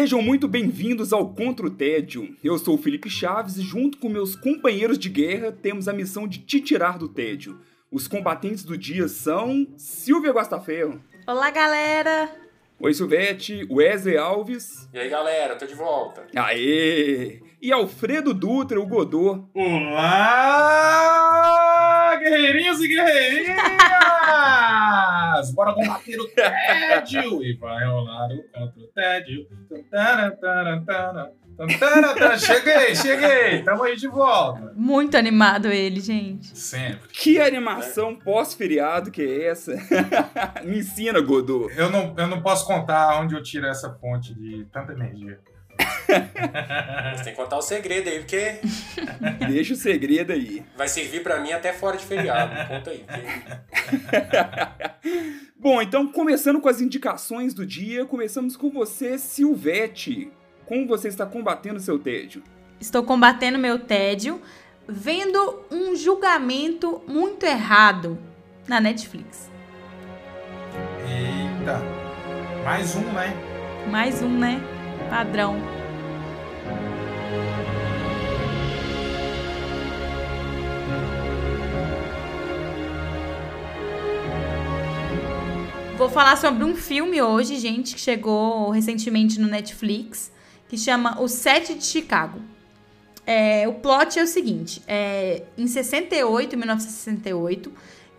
Sejam muito bem-vindos ao Contra o Tédio. Eu sou o Felipe Chaves e, junto com meus companheiros de guerra, temos a missão de te tirar do tédio. Os combatentes do dia são Silvia Guastaferro. Olá, galera! Oi, Silvete, Wesley Alves. E aí, galera, tô de volta. Aê! E Alfredo Dutra, o Godô. Olá, guerreirinhos e guerreirinhas! Bora combater o tédio! E vai rolar o contra o tédio. Tantara, tantara. Cheguei, cheguei! Tamo aí de volta. Muito animado ele, gente. Sempre. Que animação pós-feriado que é essa? Me ensina, Godô. Eu não, eu não posso contar onde eu tiro essa fonte de tanta energia. Você tem que contar o segredo aí, porque Deixa o segredo aí. vai servir pra mim até fora de feriado. Conta aí. porque- Bom, então começando com as indicações do dia, começamos com você, Silvete. Como você está combatendo seu tédio? Estou combatendo meu tédio vendo um julgamento muito errado na Netflix. Eita. Mais um, né? Mais um, né? Padrão. Vou falar sobre um filme hoje, gente, que chegou recentemente no Netflix, que chama O Sete de Chicago. É, o plot é o seguinte: é, em 68, 1968,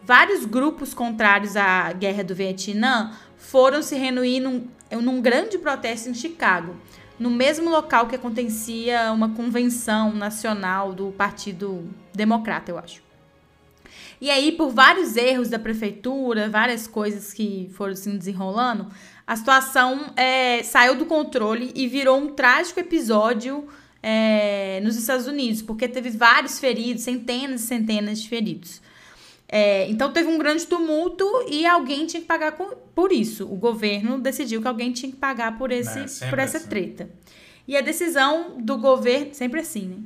vários grupos contrários à guerra do Vietnã foram se reunir num, num grande protesto em Chicago, no mesmo local que acontecia uma convenção nacional do Partido Democrata, eu acho. E aí, por vários erros da prefeitura, várias coisas que foram se desenrolando, a situação é, saiu do controle e virou um trágico episódio é, nos Estados Unidos, porque teve vários feridos, centenas e centenas de feridos. É, então teve um grande tumulto e alguém tinha que pagar com- por isso. O governo decidiu que alguém tinha que pagar por, esse, É, por essa assim. treta. E a decisão do governo, sempre assim, né?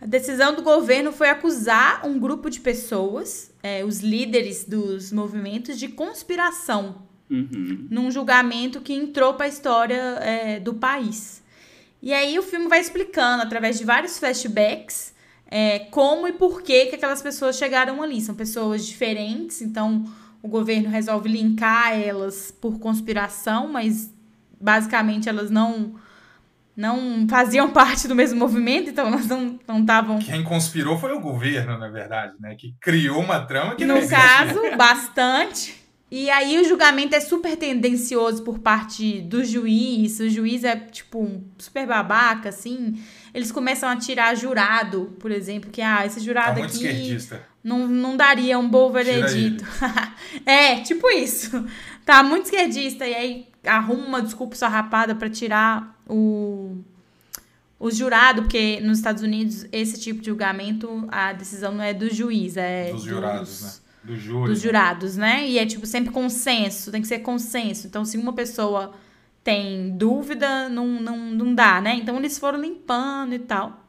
A decisão do governo foi acusar um grupo de pessoas, é, os líderes dos movimentos, de conspiração Uhum. num julgamento que entrou para a história é, do país. E aí o filme vai explicando, através de vários flashbacks, é, como e por que, que aquelas pessoas chegaram ali. São pessoas diferentes, então o governo resolve linkar elas por conspiração, mas basicamente elas não não faziam parte do mesmo movimento, então elas não não estavam Quem conspirou foi o governo, na verdade, né? Que criou uma trama que não no existe. caso, bastante. E aí o julgamento é super tendencioso por parte do juiz. O juiz é, tipo, um super babaca, assim. Eles começam a tirar jurado, por exemplo, que, ah, esse Tá jurado muito aqui esquerdista. não, não daria um bom veredito. é, tipo isso. Tá muito esquerdista. E aí arruma uma desculpa sarrapada pra tirar o, o jurado, porque nos Estados Unidos esse tipo de julgamento, a decisão não é do juiz, é Dos jurados, né? Do júri. dos jurados, né? E é tipo sempre consenso, tem que ser consenso. Então, se uma pessoa tem dúvida, não, não, não dá, né? Então eles foram limpando e tal.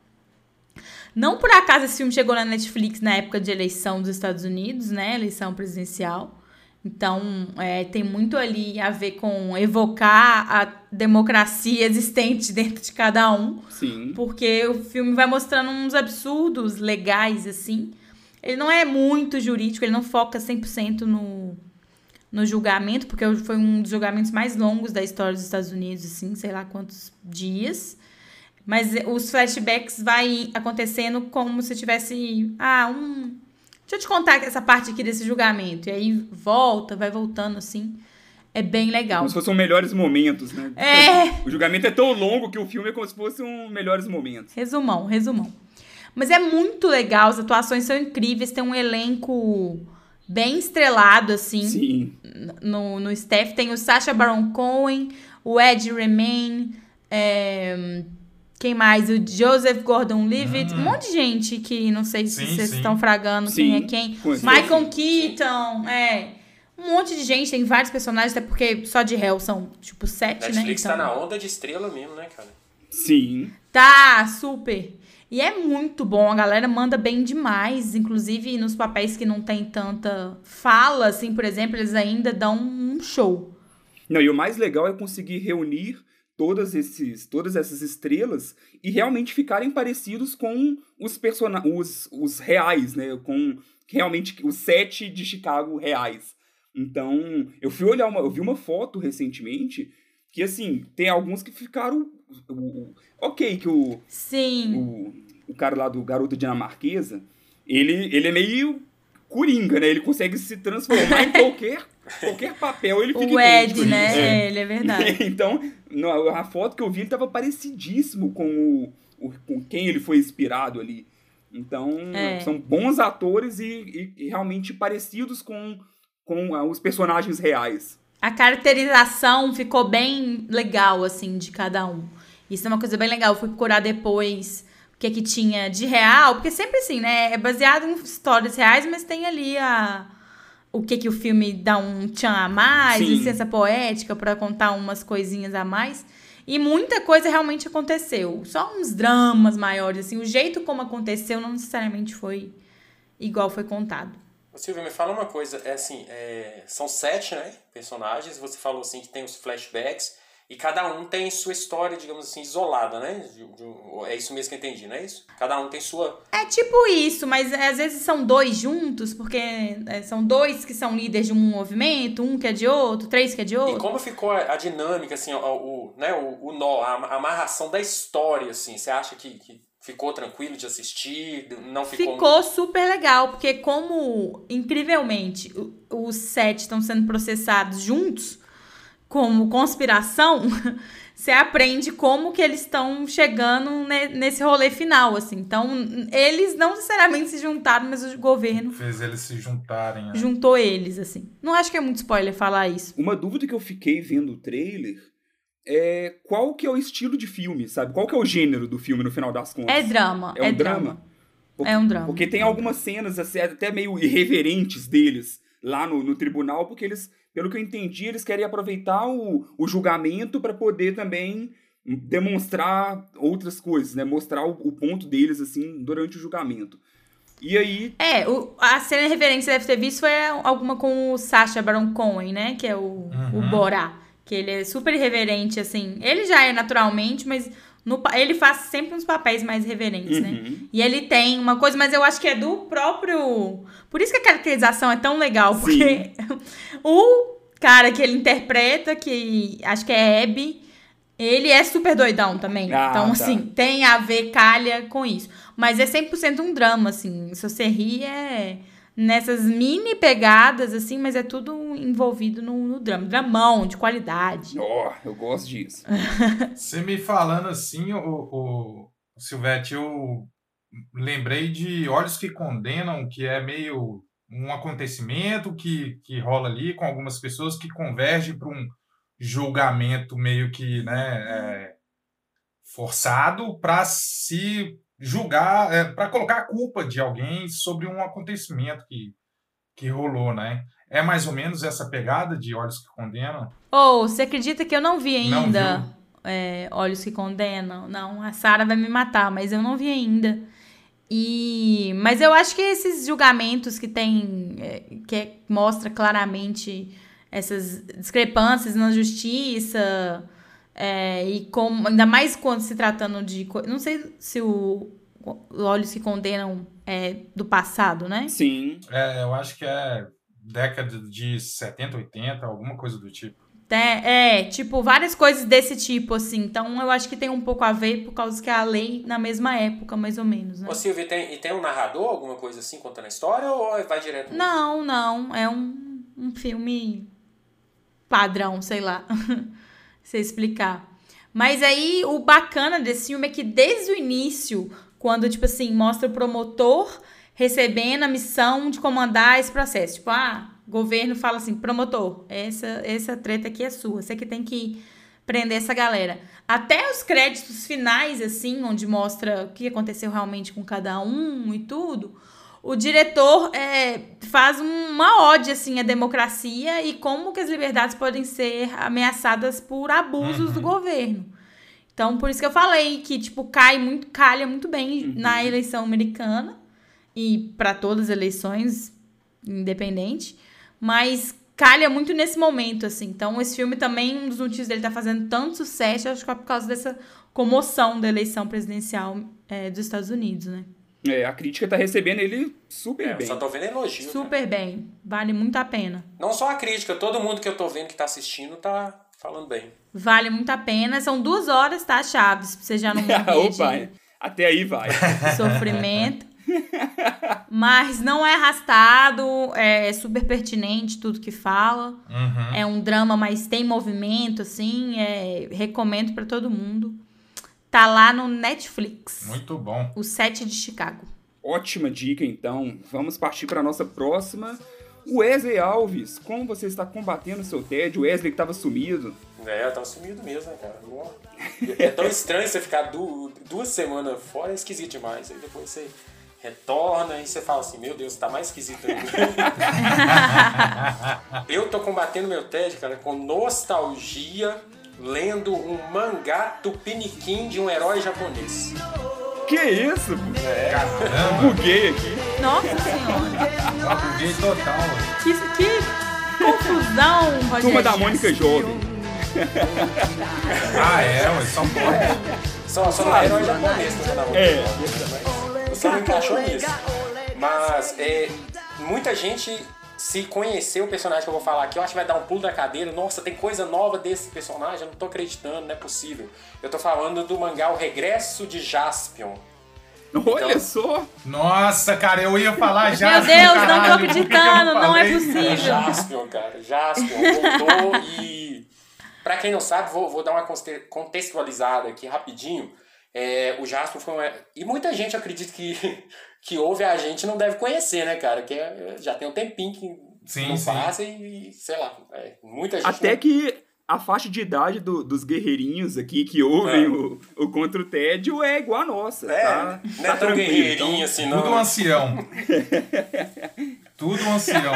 Não por acaso esse filme chegou na Netflix na época de eleição dos Estados Unidos, né? Eleição presidencial. Então, é, tem muito ali a ver com evocar a democracia existente dentro de cada um. Sim. Porque o filme vai mostrando uns absurdos legais, assim. Ele não é muito jurídico, ele não foca 100% no, no julgamento, porque foi um dos julgamentos mais longos da história dos Estados Unidos, assim, sei lá quantos dias. Mas os flashbacks vai acontecendo como se tivesse. Ah, um. Deixa eu te contar essa parte aqui desse julgamento. E aí volta, vai voltando assim. É bem legal. Como se fossem melhores momentos, né? É. O julgamento é tão longo que o filme é como se fosse um melhores momentos. Resumão, resumão. Mas é muito legal, as atuações são incríveis, tem um elenco bem estrelado, assim. Sim. No, no staff tem o Sacha Baron Cohen, o Ed Remain, é, Quem mais? O Joseph Gordon-Levitt. Um monte de gente que não sei se Sim, vocês sim. estão fragando Sim, quem é quem. com Michael Keaton, é. Um monte de gente, tem vários personagens, até porque só de Hell são, tipo, sete, Netflix né? tá na onda de estrela mesmo, né, cara? Sim. Tá, super. E é muito bom, a galera manda bem demais, inclusive nos papéis que não tem tanta fala, assim, por exemplo, eles ainda dão um show. Não, e o mais legal é conseguir reunir todas, esses, todas essas estrelas e realmente ficarem parecidos com os, persona os, os reais, né? Com realmente os sete de Chicago reais. Então, eu fui olhar uma. Eu vi uma foto recentemente que, assim, tem alguns que ficaram. o- o- ok, que o, Sim. o, o cara lá do Garoto Dinamarquesa, ele, ele é meio coringa, né? Ele consegue se transformar em qualquer, qualquer papel, ele fica O Ed, idêntico, né? É. É, ele é verdade. então, no- a foto que eu vi, ele tava parecidíssimo com, o, o- com quem ele foi inspirado ali. Então, É. são bons atores e, e- e realmente parecidos com, com ah, os personagens reais. A caracterização ficou bem legal, assim, de cada um. Isso é uma coisa bem legal. Eu fui procurar depois o que que tinha de real, porque sempre assim, né? É baseado em histórias reais, mas tem ali a o que que o filme dá um tchan a mais, Sim. licença poética pra contar umas coisinhas a mais. E muita coisa realmente aconteceu. Só uns dramas maiores, assim. O jeito como aconteceu não necessariamente foi igual foi contado. Ô, Silvio, me fala uma coisa, é assim, é, são sete, né, personagens, você falou assim que tem os flashbacks, e cada um tem sua história, digamos assim, isolada, né? De- de- é isso mesmo que eu entendi, não é isso? Cada um tem sua... É tipo isso, mas às vezes são dois juntos, porque é, são dois que são líderes de um movimento, um que é de outro, três que é de E outro. como ficou a, a dinâmica, assim, o, o, né, o, o nó, a, amarração da história, assim, você acha que, que ficou tranquilo de assistir, não ficou... Ficou super legal, porque como, incrivelmente, os sete estão sendo processados juntos, como conspiração, você aprende como que eles estão chegando ne- nesse rolê final, assim. Então, eles não necessariamente se juntaram, mas o governo Fez eles se juntarem. né? juntou eles, assim. Não acho que é muito spoiler falar isso. Uma dúvida que eu fiquei vendo o trailer é qual que é o estilo de filme, sabe? Qual que é o gênero do filme no final das contas? É drama, É um é, drama? drama. Porque- É um drama. Porque tem algumas cenas assim, até meio irreverentes deles lá no, no tribunal, porque eles, pelo que eu entendi, eles querem aproveitar o, o julgamento para poder também demonstrar outras coisas, né? Mostrar o, o ponto deles assim durante o julgamento. E aí, É, o- a cena de referência que você deve ter visto foi alguma com o Sacha Baron Cohen, né? Que é o, o Uhum. Borá. Que ele é super irreverente, assim. Ele já é naturalmente, mas no ele faz sempre uns papéis mais reverentes, né? Uhum. E ele tem uma coisa, mas eu acho que é do próprio. Por isso que a caracterização é tão legal, porque o cara que ele interpreta, que acho que é Abby, ele é super doidão também. Ah, então, tá. assim, tem a ver, calha com isso. Mas é 100% um drama, assim. Se você rir, é nessas mini pegadas, assim, mas é tudo envolvido no, no drama. Dramão, de qualidade. ó, eu gosto disso. Você me falando assim, o, o, o Silvete, eu lembrei de Olhos que Condenam, que é meio um acontecimento que, que rola ali com algumas pessoas que convergem para um julgamento meio que né, é, forçado para se julgar, para colocar a culpa de alguém sobre um acontecimento que, que rolou, né? É mais ou menos essa pegada de Olhos que Condenam? Ou, você acredita que eu não vi Não ainda viu? é, Olhos que Condenam? Não, a Sara vai me matar, mas eu não vi ainda. E, mas eu acho que esses julgamentos que tem, é, que é- mostra claramente essas discrepâncias na justiça, é, e como, ainda mais quando se tratando de. Não sei se o, o Olhos que Condenam é do passado, né? Sim. É, eu acho que é década de 70, 80, alguma coisa do tipo. É, é, tipo, várias coisas desse tipo, assim. Então, eu acho que tem um pouco a ver por causa que a lei na mesma época, mais ou menos, né? Ô, Silvio, e tem, e tem um narrador, alguma coisa assim, contando a história, ou vai direto? Não, não. É um, um filme padrão, sei lá. Se explicar. Mas aí, o bacana desse filme é que desde o início, quando, tipo assim, mostra o promotor recebendo a missão de comandar esse processo. Tipo, ah, governo fala assim, promotor, essa, essa treta aqui é sua. Você que tem que prender essa galera. Até os créditos finais, assim, onde mostra o que aconteceu realmente com cada um e tudo, o diretor é, faz uma ode assim à democracia e como que as liberdades podem ser ameaçadas por abusos Uhum. do governo. Então, por isso que eu falei que tipo cai muito, calha muito bem Uhum. na eleição americana e para todas as eleições independente, mas calha muito nesse momento assim. Então, esse filme também um dos motivos dele tá fazendo tanto sucesso, acho que é por causa dessa comoção da eleição presidencial é, dos Estados Unidos, né? É, a crítica tá recebendo ele super É, eu bem. só tô vendo elogio. cara. Super bem, vale muito a pena. Não só a crítica, todo mundo que eu tô vendo que tá assistindo tá falando bem. Vale muito a pena. São duas horas, tá, Chaves? Pra você já não morrer Opa, de até aí vai. sofrimento. Mas não é arrastado, é super pertinente tudo que fala. Uhum. É um drama, mas tem movimento, assim. É, recomendo pra todo mundo. Tá lá no Netflix. Muito bom. O Sete de Chicago. Ótima dica, então. Vamos partir para nossa próxima. Wesley Alves, como você está combatendo o seu tédio? Wesley que estava sumido. É, eu tava sumido mesmo, né, cara? É tão estranho você ficar du- duas semanas fora, é esquisito demais. Aí depois você retorna e você fala assim, meu Deus, tá mais esquisito ainda. eu tô combatendo meu tédio, cara, com nostalgia, lendo um mangá tupiniquim de um herói japonês. Que isso? Caramba, Buguei aqui. Nossa Senhora. buguei total. Que, que confusão, Rogério. Turma da Mônica Jovem. Ah, é, ué, só pode. Só, só não é herói japonês, tá vendo? É. Mas Só não encaixou nisso. Mas é, muita gente se conhecer o personagem que eu vou falar aqui, eu acho que vai dar um pulo da cadeira. Nossa, tem coisa nova desse personagem, eu não tô acreditando, não é possível. Eu tô falando do mangá O Regresso de Jaspion. Olha Então- só. Nossa, cara, eu ia falar já. Meu Deus, não tô caralho, que eu acreditando, não é falei? possível. É Jaspion, cara. Jaspion voltou e. Pra quem não sabe, vou, vou dar uma conte- contextualizada aqui rapidinho. É, o Jaspion foi uma. E muita gente acredita que, que ouve a gente não deve conhecer, né, cara? Que é- já tem um tempinho que Sim, não sim. passa e, sei lá. é, muita gente. Até não- que a faixa de idade do- dos guerreirinhos aqui que ouvem É. o, o Contra o Tédio é igual a nossa. É, tá? não Tá é tão tranquilo, guerreirinho então. assim, Tudo um não. ancião. Tudo um ancião.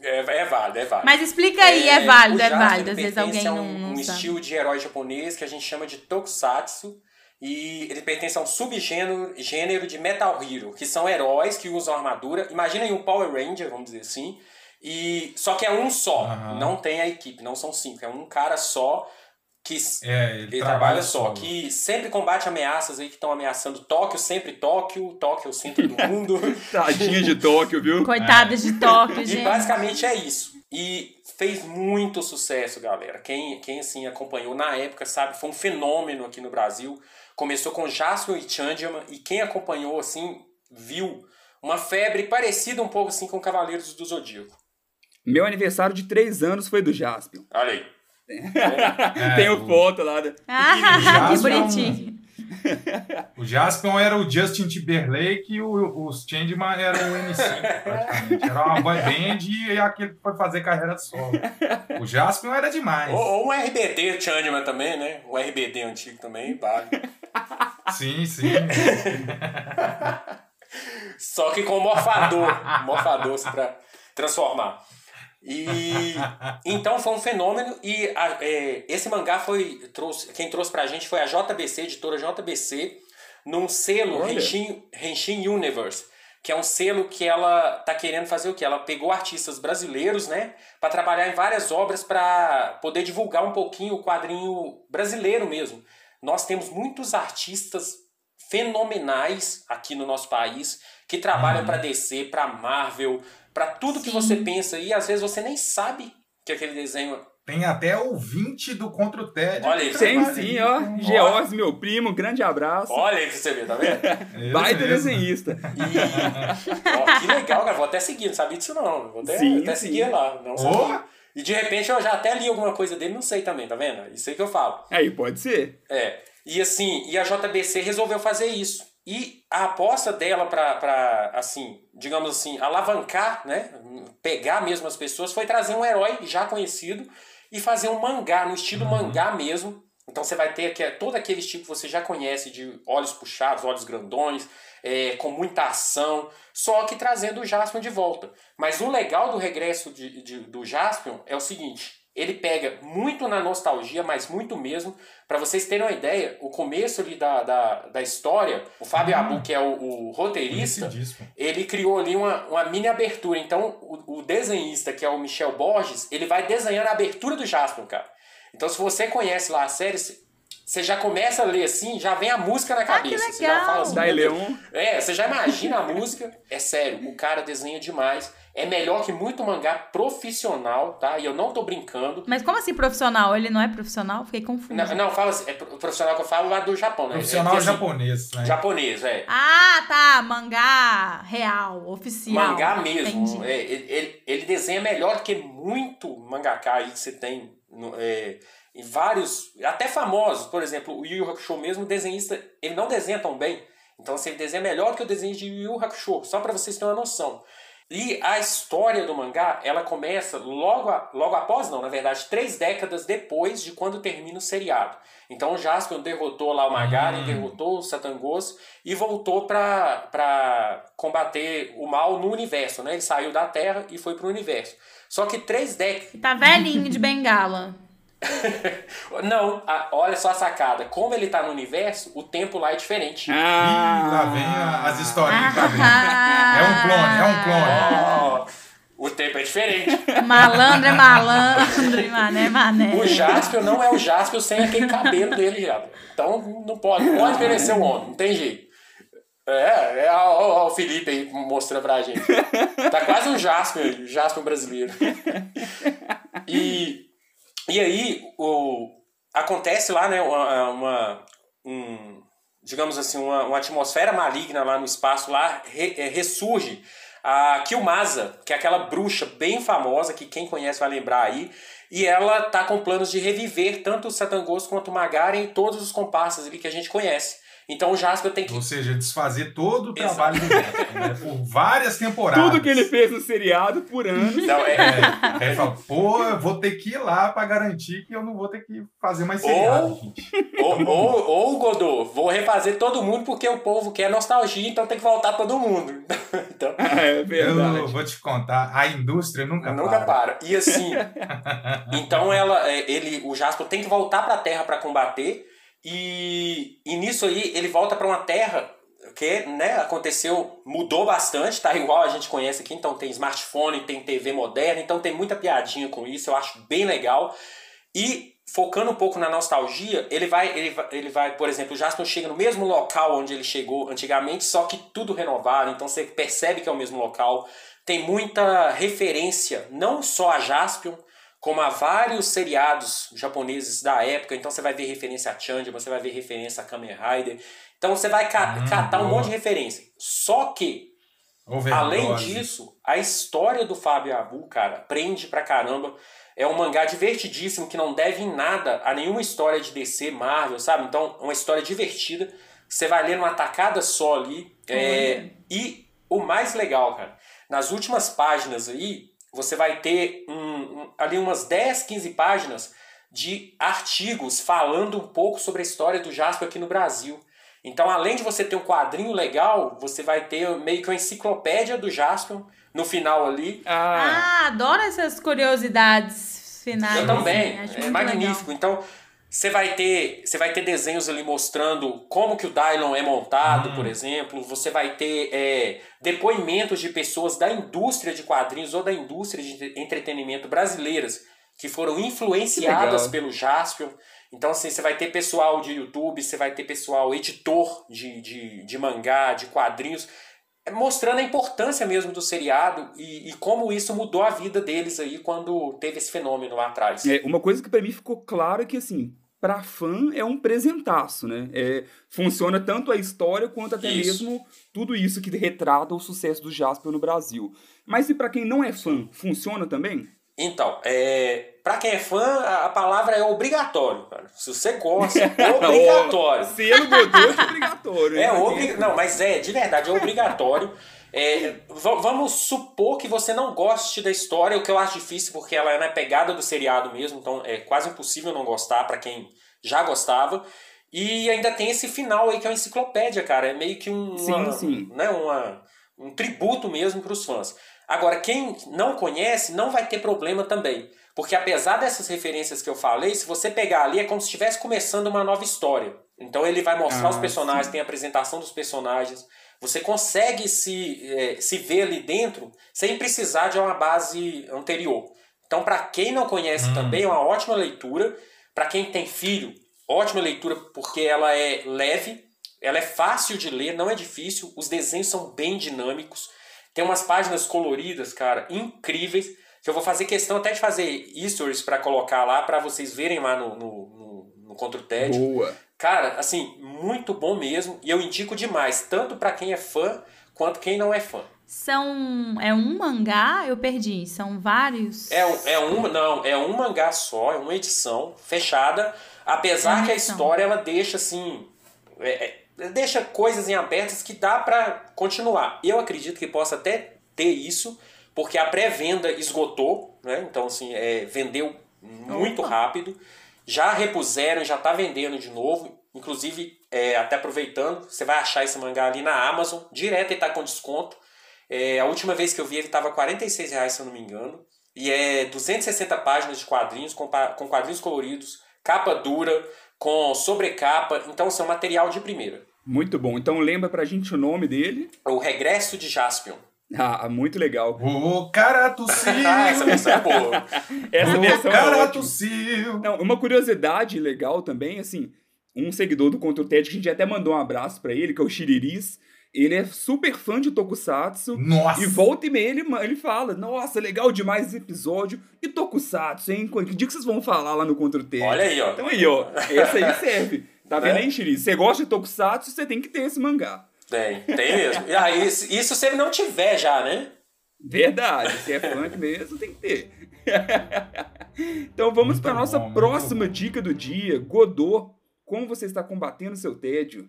É, é válido, é válido. Mas explica aí, é, válido, é válido. Às vezes alguém não, um, não um sabe. estilo de herói japonês que a gente chama de Tokusatsu. E ele pertence a um subgênero gênero de Metal Hero, que são heróis que usam armadura. Imagina aí um Power Ranger, vamos dizer assim. E só que é um só, Aham. não tem a equipe, não são cinco, é um cara só que É, ele, ele trabalha só, solo. que sempre combate ameaças aí que estão ameaçando Tóquio, sempre Tóquio, Tóquio é o centro do mundo. Tadinha de Tóquio, viu? Coitadas de Tóquio, E gente. basicamente é isso. E fez muito sucesso, galera. Quem, quem assim acompanhou na época sabe, foi um fenômeno aqui no Brasil. Começou com Jaspion e Chandrama e quem acompanhou assim viu uma febre parecida um pouco assim com Cavaleiros do Zodíaco. Meu aniversário de 3 anos foi do Jaspion. Olha aí. É, Tenho o- foto lá. Da... Ah, que um bonitinho. O Jaspion era o Justin Timberlake e o, os Changeman era o N5, praticamente. Era uma boy band e aquele que foi fazer carreira solo. O Jaspion era demais. Ou, ou um RBD Chandrama também, né? Um RBD antigo também, vale. Sim, sim. Só que com morfador. morfador pra transformar. E então foi um fenômeno e a- é, esse mangá foi trouxe, quem trouxe pra gente foi a JBC, editora JBC, num selo Henshin Universe, que é um selo que ela tá querendo fazer o que? Ela pegou artistas brasileiros, né, Pra trabalhar em várias obras pra poder divulgar um pouquinho o quadrinho brasileiro mesmo. Nós temos muitos artistas fenomenais aqui no nosso país que trabalham Uhum. pra DC, pra Marvel, pra tudo que Sim. você pensa e às vezes você nem sabe que aquele desenho. Tem até ouvinte do Contra o Ted. Olha aí, que Sim, ó. George, meu primo, grande abraço. Olha aí pra você ver, tá vendo? Baita desenhista. E, ó, que legal, cara. Vou até seguir, não sabia disso não. Vou até, Sim, até sim. seguir lá. Não sabia. E de repente eu já até li alguma coisa dele, não sei também, tá vendo? Isso aí que eu falo. Aí, pode ser. É. E assim, e a JBC resolveu fazer isso. E a aposta dela pra assim, digamos assim, alavancar, né? Pegar mesmo as pessoas, foi trazer um herói já conhecido, e fazer um mangá, no estilo uhum. mangá mesmo. Então você vai ter aqui, todo aquele tipo que você já conhece de olhos puxados, olhos grandões, é, com muita ação, só que trazendo o Jaspion de volta. Mas o legal do regresso de, de, do Jaspion é o seguinte: ele pega muito na nostalgia, mas muito mesmo. Para vocês terem uma ideia, o começo ali da, da, da história, o Fábio hum. Abu, que é o, o roteirista, ele criou ali uma, uma mini abertura. Então, o, o, desenhista, que é o Michel Borges, ele vai desenhando a abertura do Jaspion, cara. Então, se você conhece lá a série, você já começa a ler assim, já vem a música na cabeça. Ah, que legal. Você já fala assim, Leon. É, você já imagina a música. É sério, o cara desenha demais. É melhor que muito mangá profissional, tá? E eu não tô brincando. Mas como assim profissional? Ele não é profissional? Fiquei confuso. Não, não fala assim, é profissional que eu falo lá do Japão, né? Profissional é, assim, japonês, né? Japonês, é. Ah, tá. Mangá real, oficial. Mangá mesmo. É, ele, ele, desenha melhor que muito mangaká aí que você tem. No, é, em vários, até famosos, por exemplo, o Yu Yu Hakusho mesmo, o desenhista, ele não desenha tão bem. Então, assim, ele desenha melhor que o desenho de Yu Yu Hakusho, só para vocês terem uma noção. E a história do mangá, ela começa logo, a, logo após, não, na verdade, três décadas depois de quando termina o seriado. Então o Jaspion derrotou lá o Magaren, hum. derrotou o Satangos e voltou para combater o mal no universo, né? Ele saiu da Terra e foi para o universo. Só que três décadas... Tá velhinho de bengala. não, a, olha só a sacada. Como ele tá no universo, o tempo lá é diferente. Ah, Ih, lá vem a, as historinhas ah, É um clone, é um clone. Oh, o tempo é diferente. Malandro é malandro, mané mané. O Jaspion não é o Jaspion sem aquele cabelo dele já. Então não pode, não pode envelhecer o homem, não tem jeito. É, é ó, ó, o Felipe aí mostrando pra gente. Tá quase um Jaspion, Jaspion brasileiro. E e aí o, acontece lá, né, uma, uma um, digamos assim, uma, uma, atmosfera maligna lá no espaço, lá re, é, ressurge a Kilmasa, que é aquela bruxa bem famosa, que quem conhece vai lembrar aí, e ela tá com planos de reviver tanto o Satangos quanto o Magaren e todos os comparsas ali que a gente conhece. Então o Jasper tem que. Ou seja, desfazer todo o trabalho do Jasper, né? Por várias temporadas. Tudo que ele fez no seriado por anos. Não, é. é, é fala, pô, eu vou ter que ir lá pra garantir que eu não vou ter que fazer mais seriado, ou, gente. Ou, ou, ou, Godô, vou refazer todo mundo porque o povo quer nostalgia, então tem que voltar todo mundo. então, é verdade. Eu vou te contar, a indústria nunca, nunca para. para. E assim, então ela, é, ele, o Jasper tem que voltar pra Terra para combater. E, e nisso aí ele volta para uma terra que né, aconteceu, mudou bastante, tá igual a gente conhece aqui, então tem smartphone, tem TV moderna, então tem muita piadinha com isso, eu acho bem legal. E focando um pouco na nostalgia, ele vai, ele vai, ele vai por exemplo, o Jaspion chega no mesmo local onde ele chegou antigamente, só que tudo renovado, então você percebe que é o mesmo local. Tem muita referência, não só a Jaspion, como há vários seriados japoneses da época, então você vai ver referência a Change, você vai ver referência a Kamen Rider. Então você vai ca hum, catar boa. um monte de referência. Só que, Overdose. além disso, a história do Fábio Abu, cara, prende pra caramba. É um mangá divertidíssimo que não deve em nada a nenhuma história de DC, Marvel, sabe? Então, uma história divertida. Você vai ler numa tacada só ali. É... E o mais legal, cara, nas últimas páginas aí, você vai ter um, ali umas 10, 15 páginas de artigos falando um pouco sobre a história do Jasper aqui no Brasil. Então, além de você ter um quadrinho legal, você vai ter meio que uma enciclopédia do Jasper no final ali. Ah, ah adoro essas curiosidades finais. Eu também, assim, é magnífico. Legal. Então, você vai ter, você vai ter desenhos ali mostrando como que o Dylon é montado, hum. por exemplo. Você vai ter é, depoimentos de pessoas da indústria de quadrinhos ou da indústria de entretenimento brasileiras que foram influenciadas que pelo Jaspion. Então, assim, você vai ter pessoal de YouTube, você vai ter pessoal editor de, de, de mangá, de quadrinhos, mostrando a importância mesmo do seriado e, e, como isso mudou a vida deles aí quando teve esse fenômeno lá atrás. É, uma coisa que para mim ficou claro é que, assim, para fã é um presentaço, né? É, funciona tanto a história quanto até isso. mesmo tudo isso que retrata o sucesso do Jasper no Brasil. Mas e para quem não é fã, funciona também? Então, é, para quem é fã, a palavra é obrigatório, cara. Se você gosta, obrigatório. Selo Godot é obrigatório. É obri... Não, mas é, de verdade, é obrigatório. É, vamos supor que você não goste da história, o que eu acho difícil, porque ela é na pegada do seriado mesmo, então é quase impossível não gostar para quem já gostava. E ainda tem esse final aí que é uma enciclopédia, cara. É meio que um, sim, uma, sim. Né, uma, um tributo mesmo para os fãs. Agora, quem não conhece não vai ter problema também. Porque apesar dessas referências que eu falei, se você pegar ali, é como se estivesse começando uma nova história. Então ele vai mostrar ah, os personagens, sim. tem a apresentação dos personagens. Você consegue se, é, se ver ali dentro sem precisar de uma base anterior. Então, para quem não conhece hum. também, é uma ótima leitura. Para quem tem filho, ótima leitura porque ela é leve, ela é fácil de ler, não é difícil. Os desenhos são bem dinâmicos. Tem umas páginas coloridas, cara, incríveis. Que eu vou fazer questão até de fazer stories para colocar lá, para vocês verem lá no, no, no, no Contra o TED. Boa. Cara, assim, muito bom mesmo. E eu indico demais, tanto para quem é fã, quanto quem não é fã. São. É um mangá? Eu perdi. São vários? É, é um. Não, é um mangá só, é uma edição fechada. Apesar é que a história ela deixa assim. É, é deixa coisas em abertas que dá para continuar. Eu acredito que possa até ter isso, porque a pré-venda esgotou, né? Então, assim, é, vendeu muito Opa. rápido. Já repuseram, já está vendendo de novo. Inclusive, é, até aproveitando, você vai achar esse mangá ali na Amazon, direto e está com desconto. É, a última vez que eu vi ele estava R$ reais, se eu não me engano. E é 260 páginas de quadrinhos, com, com quadrinhos coloridos, capa dura, com sobrecapa. Então, assim, é um material de primeira. Muito bom. Então lembra pra gente o nome dele. O Regresso de Jaspion. Ah, muito legal. O cara tossiu. Essa versão é boa. Essa o versão cara é ótima. tossiu. Não, uma curiosidade legal também, assim, um seguidor do Contra o TED, que a gente até mandou um abraço para ele, que é o Shiriris. Ele é super fã de Tokusatsu. Nossa! E volta e meia ele, ele fala: Nossa, legal demais esse episódio. E Tokusatsu, hein? Que dia que vocês vão falar lá no Contra o TED? Olha aí, ó. Então aí, ó. Essa aí serve. Tá vendo é. aí, Shiri? Você gosta de Tokusatsu, você tem que ter esse mangá. Tem, tem mesmo. E aí, isso se ele não tiver já, né? Verdade, se é fã mesmo, tem que ter. então vamos para nossa bom, próxima dica do dia. Godot, como você está combatendo seu tédio?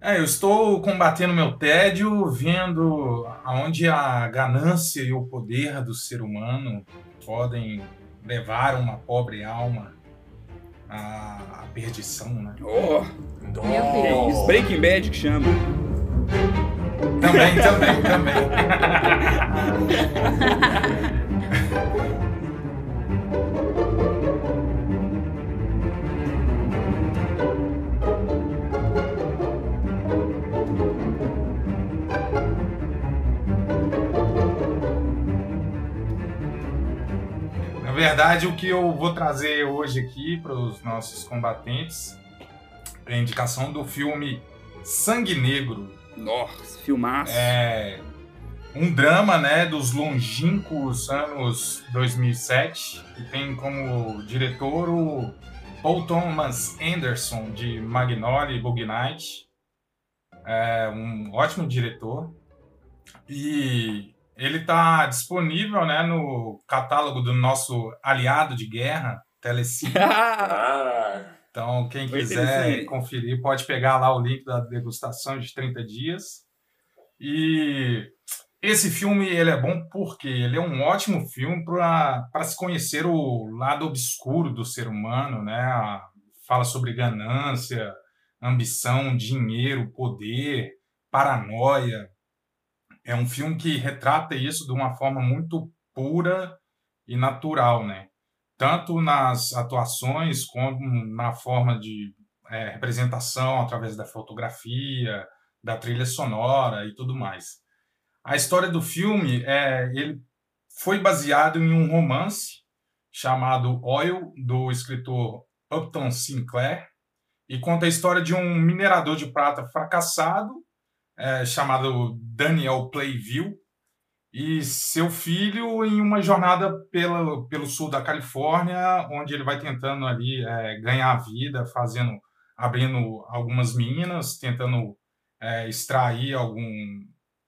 É, eu estou combatendo meu tédio vendo aonde a ganância e o poder do ser humano podem levar uma pobre alma a, a perdição, né? Oh, Meu Deus. Breaking Bad que chama. Também, também, também. verdade, o que eu vou trazer hoje aqui para os nossos combatentes é a indicação do filme Sangue Negro. Nossa, filmaço. É um drama, né, dos longínquos anos 2007, que tem como diretor o Paul Thomas Anderson, de Magnolia e Bug Night. É um ótimo diretor. E ele está disponível né, no catálogo do nosso aliado de guerra, Telecine. ah, então, quem quiser conferir, pode pegar lá o link da degustação de 30 dias. E esse filme ele é bom porque ele é um ótimo filme para se conhecer o lado obscuro do ser humano, né? Fala sobre ganância, ambição, dinheiro, poder, paranoia, é um filme que retrata isso de uma forma muito pura e natural, né? Tanto nas atuações como na forma de é, representação através da fotografia, da trilha sonora e tudo mais. A história do filme é ele foi baseado em um romance chamado Oil do escritor Upton Sinclair e conta a história de um minerador de prata fracassado é, chamado Daniel Playville e seu filho em uma jornada pela, pelo sul da Califórnia, onde ele vai tentando ali é, ganhar a vida, fazendo, abrindo algumas minas, tentando é, extrair algum,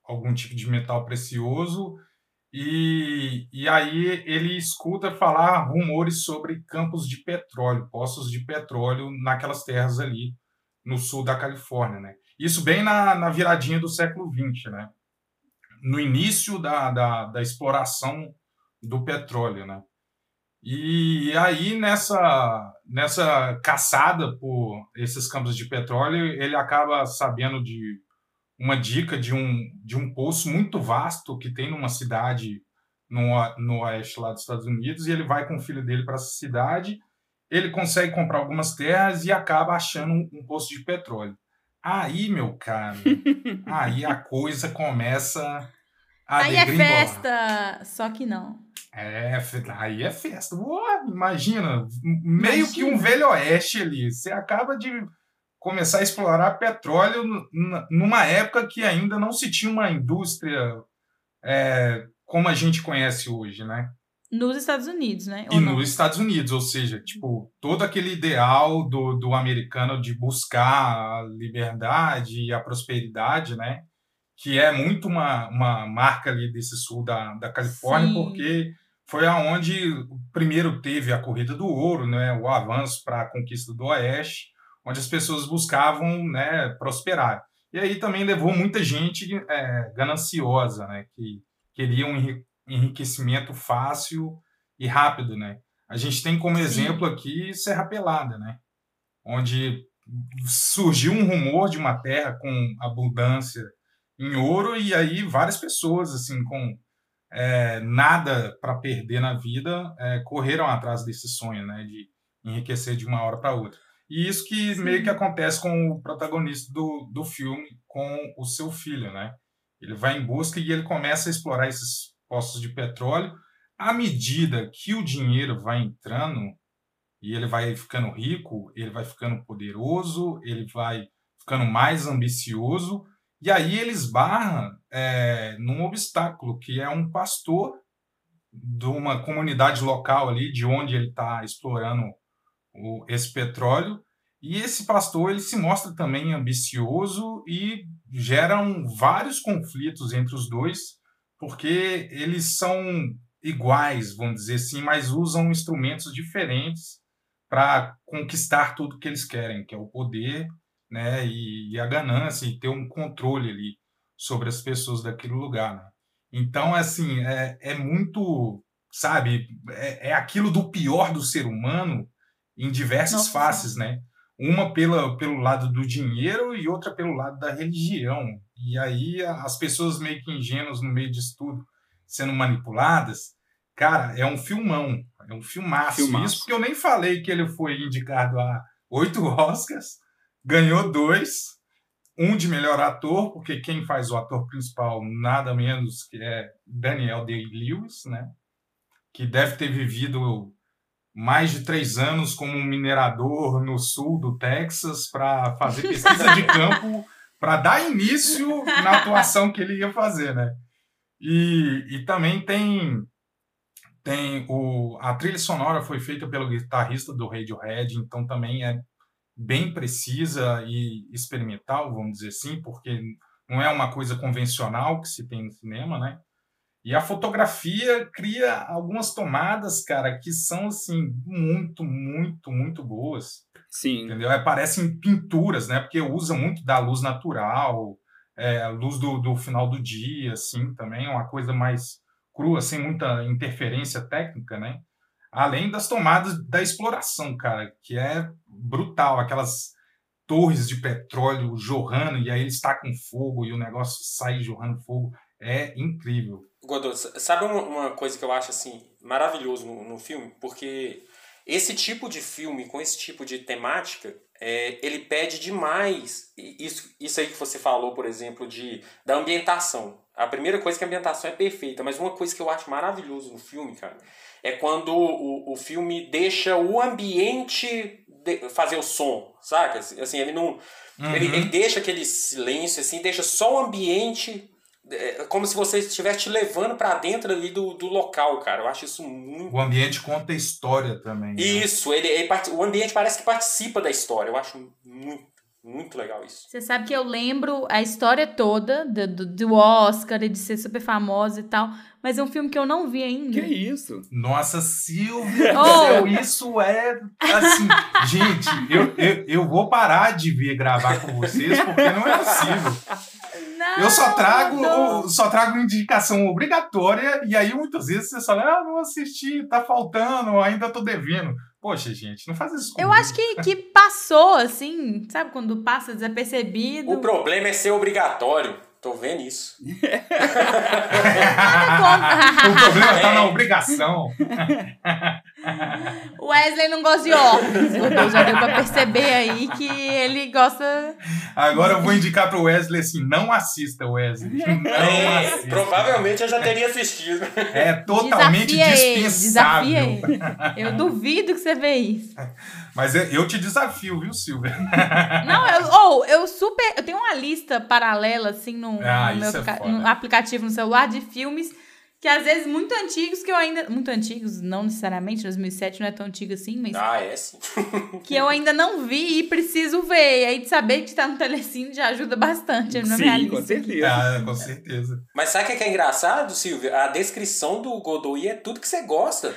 algum tipo de metal precioso E, e aí ele escuta falar rumores sobre campos de petróleo, poços de petróleo naquelas terras ali no sul da Califórnia, né? Isso bem na, na viradinha do século XX, né? No início da, da, da exploração do petróleo, né? E aí, nessa, nessa caçada por esses campos de petróleo, ele acaba sabendo de uma dica de um, de um poço muito vasto que tem numa cidade no, no oeste lá dos Estados Unidos, e ele vai com o filho dele para essa cidade, ele consegue comprar algumas terras e acaba achando um, um poço de petróleo. Aí, meu caro, aí a coisa começa a Aí é festa, só que não. É, aí é festa. Uou, imagina, meio imagina. que um velho oeste ali. Você acaba de começar a explorar petróleo numa época que ainda não se tinha uma indústria é, como a gente conhece hoje, né? Nos Estados Unidos, né? Ou e não? nos Estados Unidos, ou seja, tipo, todo aquele ideal do, do americano de buscar a liberdade e a prosperidade, né? Que é muito uma, uma marca ali desse sul da, da Califórnia, Sim. porque foi aonde primeiro teve a corrida do ouro, né? O avanço para a conquista do oeste, onde as pessoas buscavam né, prosperar. E aí também levou muita gente é, gananciosa, né, que queria um enriquecimento fácil e rápido. Né? A gente tem como Sim. exemplo aqui Serra Pelada, né? onde surgiu um rumor de uma terra com abundância em ouro e aí várias pessoas assim com é, nada para perder na vida é, correram atrás desse sonho, né, de enriquecer de uma hora para outra. E isso que Sim. meio que acontece com o protagonista do, do filme, com o seu filho, né? Ele vai em busca e ele começa a explorar esses poços de petróleo. À medida que o dinheiro vai entrando e ele vai ficando rico, ele vai ficando poderoso, ele vai ficando mais ambicioso, e aí ele esbarra é, num obstáculo, que é um pastor de uma comunidade local ali, de onde ele está explorando o, esse petróleo. E esse pastor ele se mostra também ambicioso e geram vários conflitos entre os dois, porque eles são iguais, vamos dizer assim, mas usam instrumentos diferentes para conquistar tudo que eles querem, que é o poder, né, e, e, a ganância e ter um controle ali sobre as pessoas daquele lugar. Né? Então, assim, é, é muito, sabe, é, é aquilo do pior do ser humano em diversas Nossa. faces, né? Uma pela, pelo lado do dinheiro e outra pelo lado da religião. E aí as pessoas meio que ingênuas no meio disso tudo, sendo manipuladas. Cara, é um filmão, é um filmaço. filmaço. Isso porque eu nem falei que ele foi indicado a oito Oscars, ganhou dois, um de melhor ator, porque quem faz o ator principal nada menos que é Daniel Day-Lewis, né? Que deve ter vivido mais de três anos como um minerador no sul do Texas para fazer pesquisa de campo para dar início na atuação que ele ia fazer, né? E, e também tem tem o a trilha sonora foi feita pelo guitarrista do Radiohead, então também é bem precisa e experimental, vamos dizer assim, porque não é uma coisa convencional que se tem no cinema, né? E a fotografia cria algumas tomadas, cara, que são assim muito, muito, muito boas. Sim. Entendeu? É, parecem pinturas, né? Porque usa muito da luz natural, é, luz do, do final do dia, assim, também é uma coisa mais crua, sem muita interferência técnica, né? Além das tomadas da exploração, cara, que é brutal, aquelas torres de petróleo jorrando e aí ele está com fogo e o negócio sai jorrando fogo, é incrível. Godot, sabe uma, uma, coisa que eu acho assim maravilhoso no, no, filme? Porque esse tipo de filme, com esse tipo de temática, é, ele pede demais isso, isso aí que você falou, por exemplo, de da ambientação. A primeira coisa é que a ambientação é perfeita, mas uma coisa que eu acho maravilhoso no filme, cara, é quando o, o filme deixa o ambiente de, fazer o som, saca? Assim, ele não. Uhum. Ele, ele deixa aquele silêncio, assim, deixa só o ambiente é como se você estivesse te levando para dentro ali do, do local, cara. Eu acho isso muito. O ambiente conta a história também. Né? Isso, ele, ele, o ambiente parece que participa da história. Eu acho muito, Muito legal isso. Você sabe que eu lembro a história toda do, do, do Oscar e de ser super famosa e tal, mas é um filme que eu não vi ainda. Que isso? Nossa, Silvia, Oh. isso é assim. gente, eu, eu, eu vou parar de vir gravar com vocês porque não é possível. Não, Eu só trago, não. só trago indicação obrigatória e aí muitas vezes você fala, ah, não assisti, tá faltando, ainda tô devendo. Poxa, gente, não faz isso Eu comigo. acho que, que passou, assim, sabe quando passa desapercebido? O problema é ser obrigatório. Tô vendo isso. o problema tá na obrigação. O Wesley não gosta de ordens, Godô. Já deu pra perceber aí que ele gosta. Agora eu vou indicar pro Wesley assim, não assista, Wesley. Não É, assista. provavelmente eu já teria assistido. É totalmente Desafia ele, dispensável. desafia ele. Eu duvido que você vê isso. Mas eu- te desafio, viu, Silvia? Não, eu, ou eu super. Eu tenho uma lista paralela, assim, no, Ah, no meu é no aplicativo no celular de filmes que às vezes muito antigos que eu ainda. Muito antigos, não necessariamente, 2007 não é tão antigo assim, mas Ah, é sim. que eu ainda não vi e preciso ver. E aí de saber que tá no Telecine já ajuda bastante na minha Sim, lista. com certeza. Ah, com certeza. Mas sabe o que é, que é engraçado, Silvia? A descrição do Godoy é tudo que você gosta.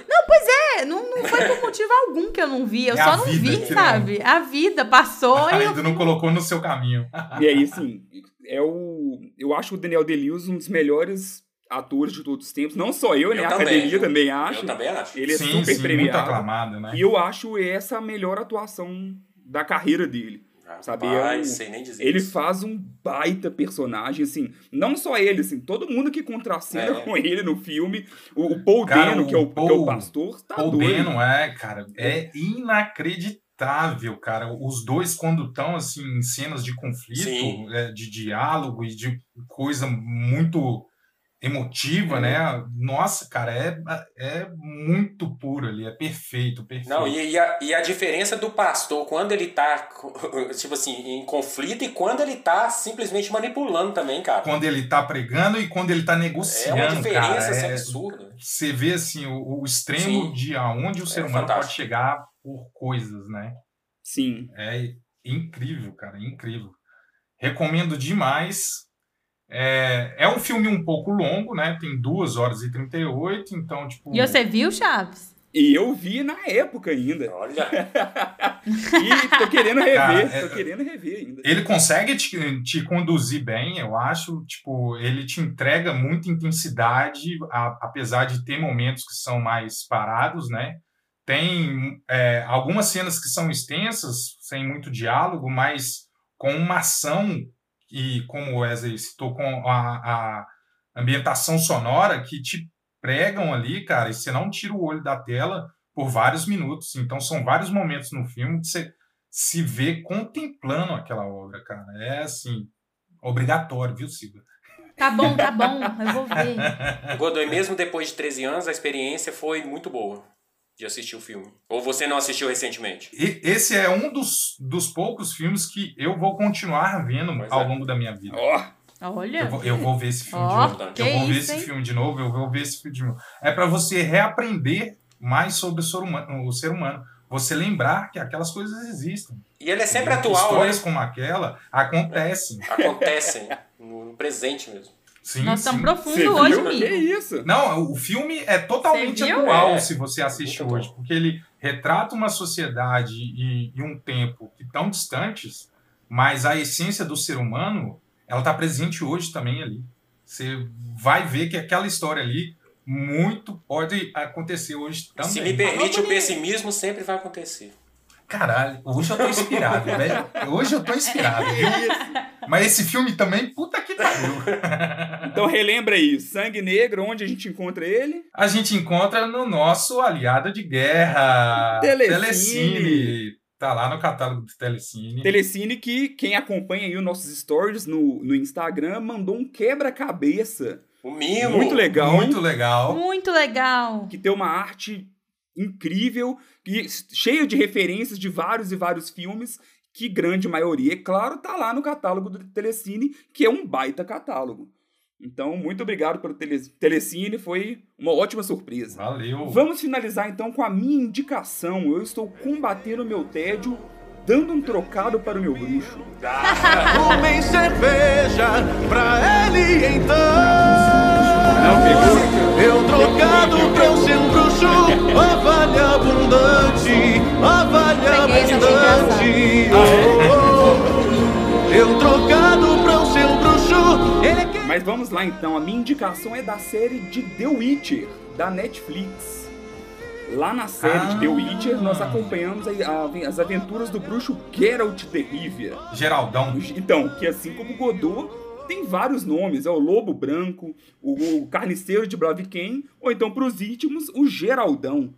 É, não, não foi por motivo algum que eu não vi. Eu É só a não vida vi, que não- sabe? A vida passou e eu Ainda não colocou no seu caminho. E aí, assim, é o. Eu acho o Daniel Day-Lewis um dos melhores atores de todos os tempos. Não só eu, né? Eu a também, academia viu? também acha. Eu também acho. Ele é sim, super sim, muito premiado. aclamado, né? E eu acho essa a melhor atuação da carreira dele. Sabe, Rapaz, é o- sei nem dizer Ele isso. faz um baita personagem, assim. Não só ele, assim, todo mundo que contracena É. com ele no filme. O, o Paul Cara, Dano, o que é o, que é o Paul- pastor, tá Paul doido. Dano, é, cara, é inacreditável, cara. Os dois, quando estão, assim, em cenas de conflito, é, de diálogo e de coisa muito emotiva, Uhum. né? Nossa, cara, é, é muito puro ali, é perfeito, perfeito. Não, e, e a, e a diferença do pastor quando ele tá, tipo assim, em conflito e quando ele tá simplesmente manipulando também, cara. Quando ele tá pregando e quando ele tá É negociando, uma diferença cara. assim, é- absurda. você vê assim o, o extremo Sim. de aonde o ser humano fantástico. pode chegar por coisas, né? Sim. É incrível, cara, incrível. Recomendo demais. É, é um filme um pouco longo, né? Tem 2 horas e 38, então, tipo. E você viu, Chaves? E eu vi na época ainda. Olha, E tô querendo rever. Cara, é- Tô querendo rever ainda. Ele consegue te, te conduzir bem, eu acho. Tipo, ele te entrega muita intensidade, a- apesar de ter momentos que são mais parados, né? Tem é, algumas cenas que são extensas, sem muito diálogo, mas com uma ação e, como o Wesley citou, com a, a ambientação sonora que te pregam ali, cara, e você não tira o olho da tela por vários minutos. Então, são vários momentos no filme que você se vê contemplando aquela obra, cara. É assim, obrigatório, viu, Silvia? Tá bom, tá bom, eu vou ver. Godoy, mesmo depois de 13 anos, a experiência foi muito boa de assistir o filme. Ou você não assistiu recentemente? E esse é um dos, dos poucos filmes que eu vou continuar vendo Pois é. ao longo da minha vida. Ó, Olha. Eu vou, eu vou ver esse filme Ó, de novo. Eu vou ver isso, esse hein? filme de novo, eu vou ver esse filme de novo. É para você reaprender mais sobre o ser humano. O ser humano. Você lembrar que aquelas coisas existem. E ele é sempre E atual, né? Histórias como aquela acontecem. Acontecem no presente mesmo. Sim, Nós estamos profundos você hoje, viu? Que isso? Não, o filme é totalmente atual É. se você assiste Muito hoje, porque ele retrata uma sociedade e, e um tempo que tão distantes, mas a essência do ser humano, ela está presente hoje também ali. Você vai ver que aquela história ali muito pode acontecer hoje também. Se me permite, o pessimismo sempre vai acontecer. Caralho, hoje eu tô inspirado, velho. Hoje eu tô inspirado, viu? Mas esse filme também, puta que pariu. Então relembra aí, Sangue Negro, onde a gente encontra ele? A gente encontra no nosso aliado de guerra, Telecine. Telecine. Tá lá no catálogo do Telecine. Telecine que quem acompanha aí os nossos stories no, no Instagram mandou um quebra-cabeça O mimo. muito legal. Muito legal. Muito legal. que tem uma arte incrível e cheio de referências de vários e vários filmes que grande maioria, é claro, tá lá no catálogo do Telecine, que é um baita catálogo. Então, muito obrigado pelo tele Telecine, foi uma ótima surpresa. Valeu. Vamos finalizar então com a minha indicação. Eu estou combatendo o meu tédio dando um trocado para o meu bruxo. Tomem cerveja pra ele então. Não, pegou. Eu trocado pra um bruxo, a vale abundante, a vale Peguei essa abundante. Oh, oh. Eu trocado pra eu ser um bruxo, ele é Mas vamos lá então, a minha indicação é da série de The Witcher, da Netflix. Lá na série de The Ah. Witcher, nós acompanhamos a- a- as aventuras do bruxo Geralt de Rivia. Geraldão. Então, que assim como Godot, tem vários nomes. É o Lobo Branco, o, o Carniceiro de Blaviken, ou então, para os íntimos, o Geraldão.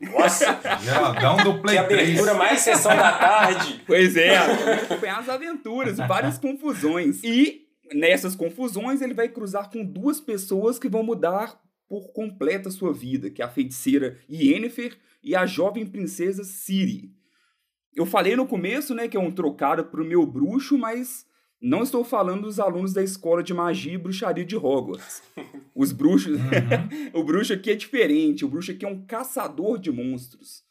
Nossa, Geraldão do que Play 3. abertura mais sessão da tarde. Pois é, acompanhar as aventuras, várias confusões. E nessas confusões ele vai cruzar com duas pessoas que vão mudar por completa a sua vida, que é a feiticeira Yennefer e a jovem princesa Ciri. Eu falei no começo, né, que é um trocado pro meu bruxo, mas não estou falando dos alunos da escola de magia e bruxaria de Hogwarts. Os bruxos, o bruxo aqui é diferente, o bruxo aqui é um caçador de monstros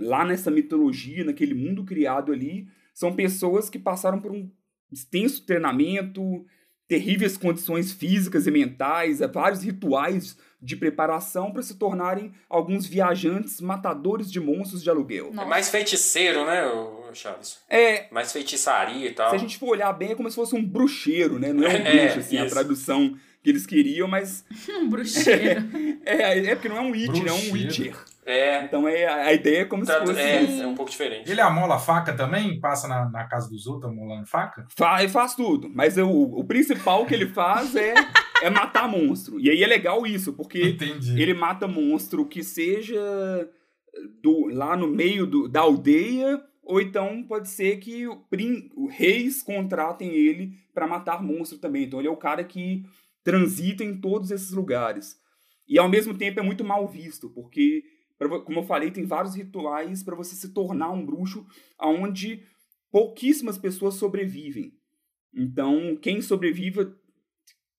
lá nessa mitologia, naquele mundo criado ali, são pessoas que passaram por um extenso treinamento, terríveis condições físicas e mentais, eh, vários rituais de preparação para se tornarem alguns viajantes matadores de monstros de aluguel. É Nossa. mais feiticeiro, né, o Charles? É, Mais feitiçaria e tal. se a gente for olhar bem, é como se fosse um bruxeiro, né? Não é um É, bruxo, assim, a isso. tradução que eles queriam, mas Um bruxeiro. é, é porque não é um Witch, né? é um. Witcher. É, Então é, a ideia é como se tradu- fosse... é, é um pouco diferente. Ele amola a faca também? Passa na, na casa dos outros amolando faca? Fa- Ele faz tudo, mas o, o principal que ele faz é, é matar monstro. E aí é legal isso, porque Entendi. ele mata monstro que seja do, lá no meio do- da aldeia, ou então pode ser que o, prin- o reis contratem ele para matar monstro também. Então ele é o cara que transita em todos esses lugares. E ao mesmo tempo é muito mal visto, porque, como eu falei, tem vários rituais para você se tornar um bruxo, onde pouquíssimas pessoas sobrevivem. Então, quem sobrevive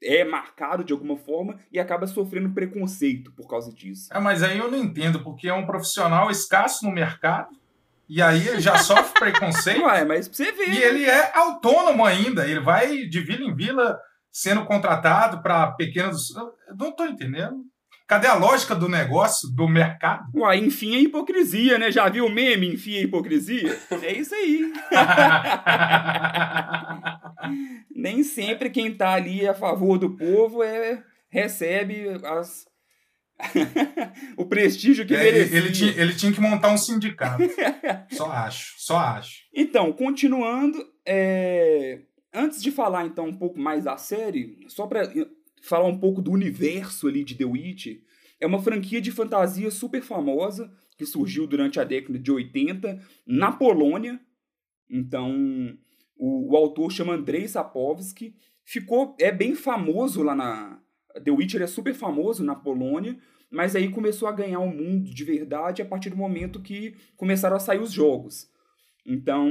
é marcado de alguma forma e acaba sofrendo preconceito por causa disso. É, mas aí eu não entendo, porque é um profissional escasso no mercado, e aí ele já sofre preconceito, Ué, mas pra você ver. e ele é autônomo ainda. Ele vai de vila em vila sendo contratado para pequenas. Eu não tô entendendo. Cadê a lógica do negócio, do mercado? Uai, enfim, a hipocrisia, né? Já viu o meme, enfim, a hipocrisia? É isso aí. Nem sempre quem tá ali a favor do povo é recebe as o prestígio que É, ele, merecia. ele tinha, ele tinha que montar um sindicato. Só acho, só acho. Então, continuando, é, antes de falar então um pouco mais da série, só para falar um pouco do universo ali de The Witch, é uma franquia de fantasia super famosa que surgiu durante a década de 80 na Polônia. Então, o, o autor chama Andrei Sapkowski, ficou é bem famoso lá na The Witcher é super famoso na Polônia, mas aí começou a ganhar o mundo de verdade a partir do momento que começaram a sair os jogos. Então,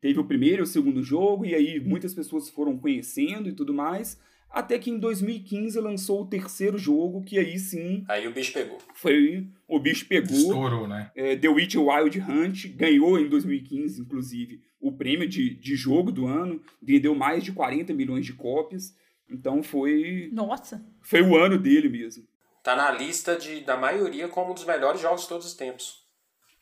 teve o primeiro e o segundo jogo, e aí muitas pessoas foram conhecendo e tudo mais, até que em 2015 lançou o terceiro jogo, que aí sim Aí o bicho pegou. foi. O bicho pegou. Estourou, né? É, The Witcher Wild Hunt ganhou em 2015, inclusive, o prêmio de, de jogo do ano, vendeu mais de 40 milhões de cópias. Então foi, Nossa. foi o ano dele mesmo. Tá na lista de, da maioria como um dos melhores jogos de todos os tempos.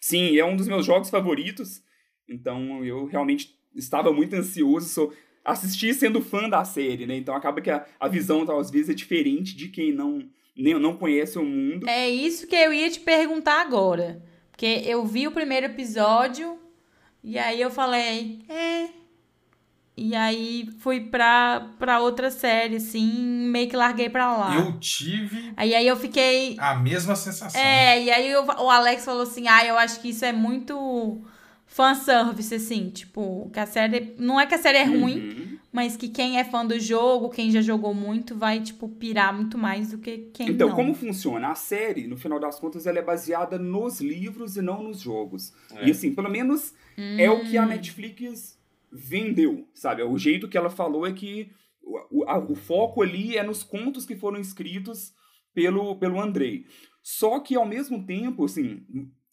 Sim, é um dos meus jogos favoritos. Então eu realmente estava muito ansioso. Sou, assisti sendo fã da série, né? Então acaba que a, a visão, às vezes, é diferente de quem não, nem, não conhece o mundo. É isso que eu ia te perguntar agora. Porque eu vi o primeiro episódio e aí eu falei, é. E aí fui pra, pra outra série, assim, meio que larguei pra lá. Eu tive Aí, aí eu fiquei. a mesma sensação. É, e aí eu- o Alex falou assim: ah, eu acho que isso é muito fanservice, assim. Tipo, que a série. Não é que a série é ruim, Uhum. mas que quem é fã do jogo, quem já jogou muito, vai, tipo, pirar muito mais do que quem Então, não. como funciona? A série, no final das contas, ela é baseada nos livros e não nos jogos. É. E assim, pelo menos é o Hum. que a Netflix vendeu, sabe? O jeito que ela falou é que o, o- a- o foco ali é nos contos que foram escritos pelo, pelo Andrei. Só que, ao mesmo tempo, assim,